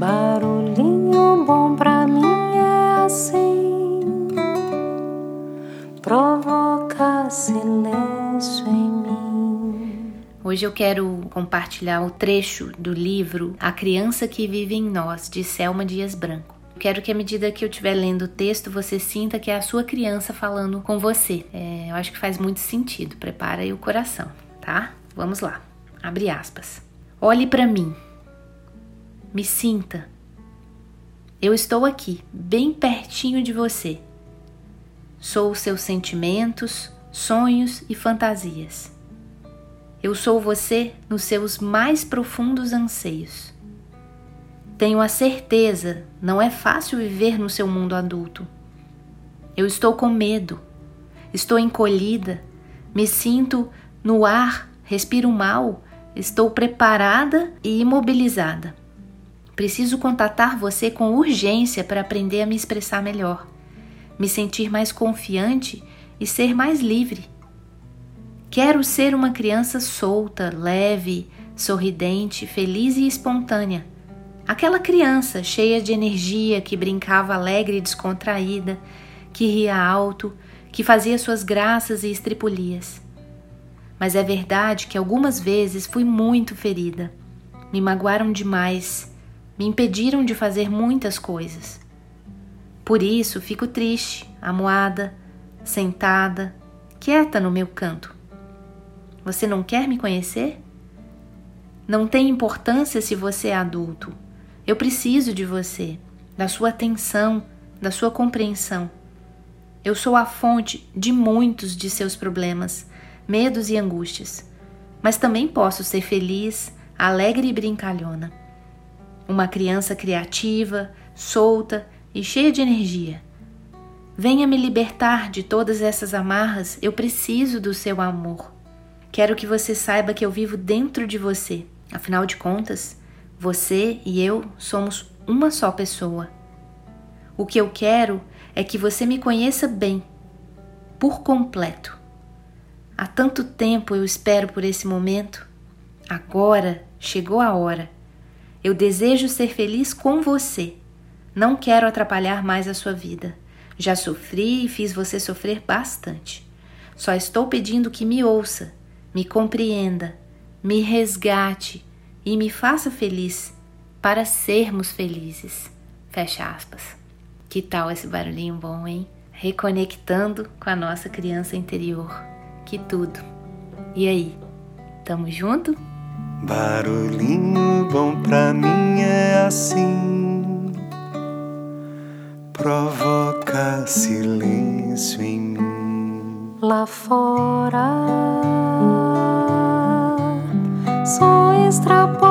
Barulhinho bom pra mim é assim, provoca silêncio em mim. Hoje eu quero compartilhar o trecho do livro A Criança que Vive em Nós, de Selma Dias Branco. Quero que à medida que eu estiver lendo o texto, você sinta que é a sua criança falando com você. É, eu acho que faz muito sentido. Prepara aí o coração, tá? Vamos lá. Abre aspas. Olhe para mim. Me sinta. Eu estou aqui, bem pertinho de você. Sou os seus sentimentos, sonhos e fantasias. Eu sou você nos seus mais profundos anseios. Tenho a certeza, não é fácil viver no seu mundo adulto. Eu estou com medo, estou encolhida, me sinto no ar, respiro mal, estou preparada e imobilizada. Preciso contatar você com urgência para aprender a me expressar melhor, me sentir mais confiante e ser mais livre. Quero ser uma criança solta, leve, sorridente, feliz e espontânea Aquela criança cheia de energia que brincava alegre e descontraída, que ria alto, que fazia suas graças e estripulias. Mas é verdade que algumas vezes fui muito ferida. Me magoaram demais, me impediram de fazer muitas coisas. Por isso fico triste, amuada, sentada, quieta no meu canto. Você não quer me conhecer? Não tem importância se você é adulto. Eu preciso de você, da sua atenção, da sua compreensão. Eu sou a fonte de muitos de seus problemas, medos e angústias, mas também posso ser feliz, alegre e brincalhona. Uma criança criativa, solta e cheia de energia. Venha me libertar de todas essas amarras, eu preciso do seu amor. Quero que você saiba que eu vivo dentro de você. Afinal de contas, você e eu somos uma só pessoa. O que eu quero é que você me conheça bem, por completo. Há tanto tempo eu espero por esse momento. Agora chegou a hora. Eu desejo ser feliz com você. Não quero atrapalhar mais a sua vida. Já sofri e fiz você sofrer bastante. Só estou pedindo que me ouça, me compreenda, me resgate e me faça feliz para sermos felizes. Fecha aspas. Que tal esse barulhinho bom, hein? Reconectando com a nossa criança interior. Que tudo. E aí, tamo junto? Barulhinho bom pra mim é assim, provoca silêncio em mim. Lá fora só extrapola